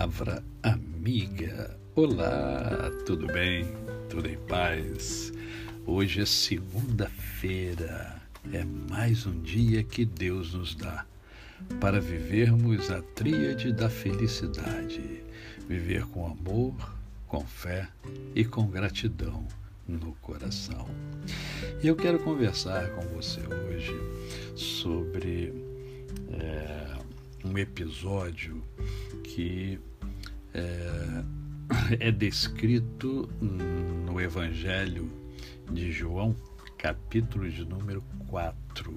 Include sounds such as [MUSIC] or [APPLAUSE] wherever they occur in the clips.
Palavra amiga. Olá, tudo bem? Tudo em paz? Hoje é segunda-feira. É mais um dia que Deus nos dá para vivermos a tríade da felicidade. Viver com amor, com fé e com gratidão no coração. E eu quero conversar com você hoje sobre é, um episódio que é, [COUGHS] é descrito no Evangelho de João, capítulo de número 4.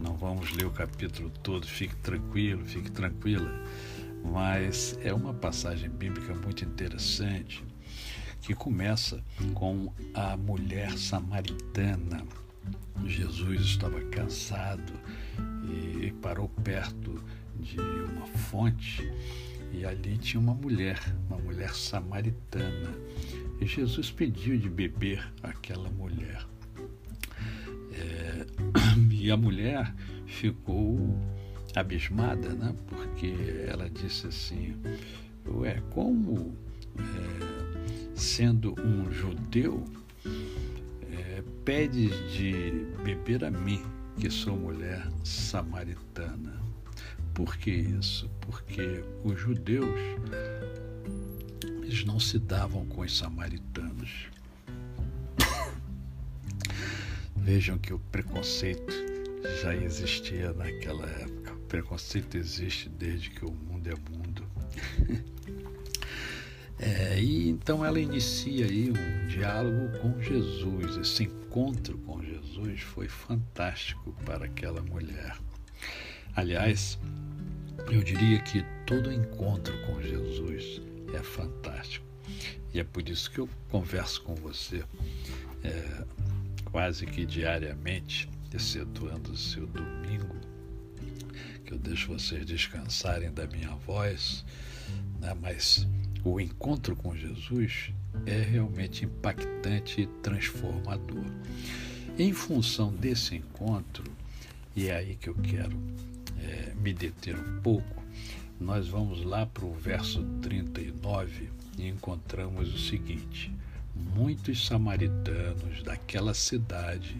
Não vamos ler o capítulo todo, fique tranquilo, fique tranquila, mas é uma passagem bíblica muito interessante que começa com a mulher samaritana. Jesus estava cansado e parou perto de uma fonte e ali tinha uma mulher, uma mulher samaritana. E Jesus pediu de beber aquela mulher. É, [CLEARS THROAT] e a mulher ficou abismada, né? porque ela disse assim: Ué, como é, sendo um judeu, é, pede de beber a mim, que sou mulher samaritana? Por que isso? Porque os judeus eles não se davam com os samaritanos. [COUGHS] Vejam que o preconceito já existia naquela época. O preconceito existe desde que o mundo é mundo. [LAUGHS] É, e então ela inicia aí um diálogo com Jesus. Esse encontro com Jesus foi fantástico para aquela mulher. Aliás, eu diria que todo encontro com Jesus é fantástico. E é por isso que eu converso com você é, quase que diariamente, excetuando o seu domingo, que eu deixo vocês descansarem da minha voz, né? mas o encontro com Jesus é realmente impactante e transformador. Em função desse encontro, e é aí que eu quero é, me deter um pouco, nós vamos lá para o verso 39 e encontramos o seguinte: Muitos samaritanos daquela cidade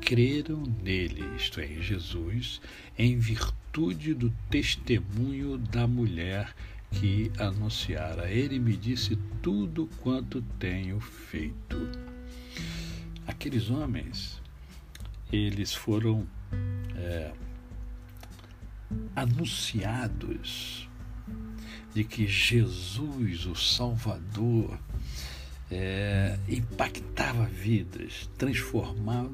creram nele, isto é, em Jesus, em virtude do testemunho da mulher que anunciara. Ele me disse tudo quanto tenho feito. Aqueles homens, eles foram é, anunciados de que Jesus, o Salvador, é, impactava vidas, transformava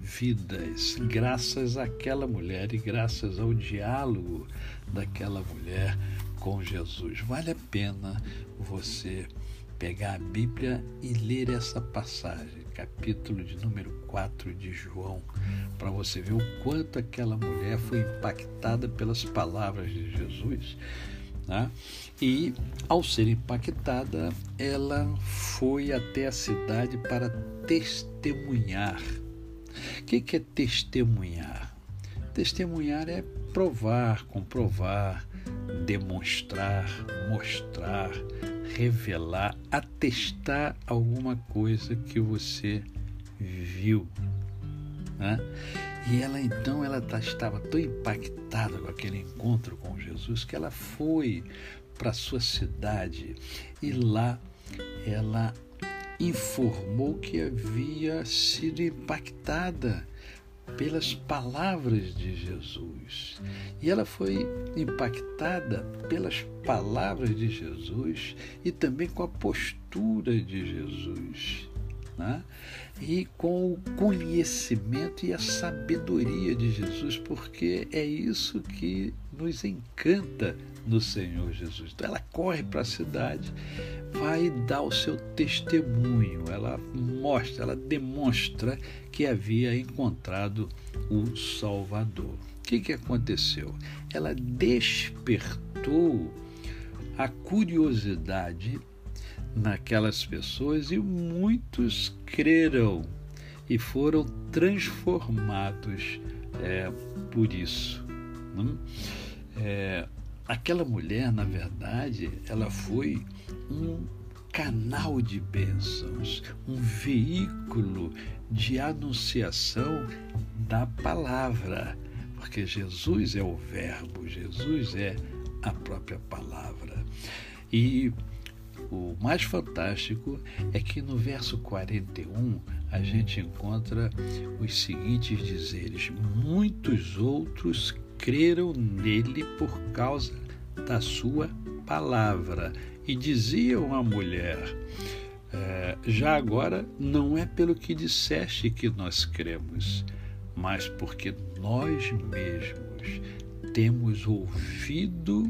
vidas, graças àquela mulher e graças ao diálogo daquela mulher com Jesus. Vale a pena você pegar a Bíblia e ler essa passagem, capítulo de número 4 de João, para você ver o quanto aquela mulher foi impactada pelas palavras de Jesus. Né? E, ao ser impactada, ela foi até a cidade para testemunhar. O que, que é testemunhar? Testemunhar é provar, comprovar, demonstrar, mostrar, revelar, atestar alguma coisa que você viu. Né? E ela então ela tá, estava tão impactada com aquele encontro com Jesus que ela foi para sua cidade e lá ela informou que havia sido impactada pelas palavras de Jesus. E ela foi impactada pelas palavras de Jesus e também com a postura de Jesus. Né? E com o conhecimento e a sabedoria de Jesus, porque é isso que nos encanta no Senhor Jesus. Então ela corre para a cidade, vai dar o seu testemunho, ela mostra, ela demonstra que havia encontrado o Salvador. O que, que aconteceu? Ela despertou a curiosidade naquelas pessoas e muitos creram e foram transformados é, por isso. Hum? É, aquela mulher, na verdade, ela foi um canal de bênçãos, um veículo de anunciação da palavra, porque Jesus é o Verbo, Jesus é a própria palavra. E o mais fantástico é que no verso 41 a gente encontra os seguintes dizeres: Muitos outros creram nele por causa da sua palavra. E diziam à mulher: é, Já agora não é pelo que disseste que nós cremos, mas porque nós mesmos temos ouvido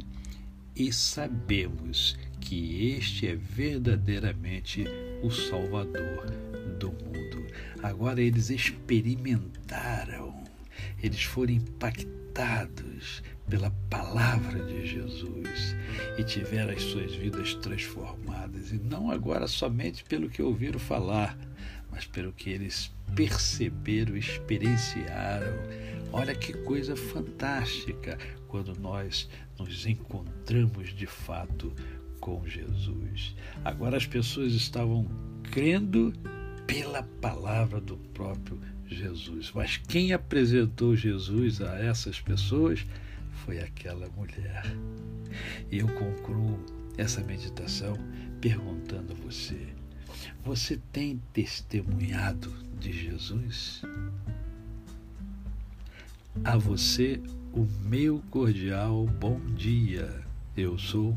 e sabemos que este é verdadeiramente o Salvador do mundo. Agora eles experimentaram, eles foram impactados pela palavra de Jesus e tiveram as suas vidas transformadas, e não agora somente pelo que ouviram falar, mas pelo que eles perceberam, experienciaram. Olha que coisa fantástica quando nós nos encontramos de fato com Jesus. Agora as pessoas estavam crendo pela palavra do próprio Jesus. Mas quem apresentou Jesus a essas pessoas foi aquela mulher. E eu concluo essa meditação perguntando a você: você tem testemunhado de Jesus? A você, o meu cordial bom dia. Eu sou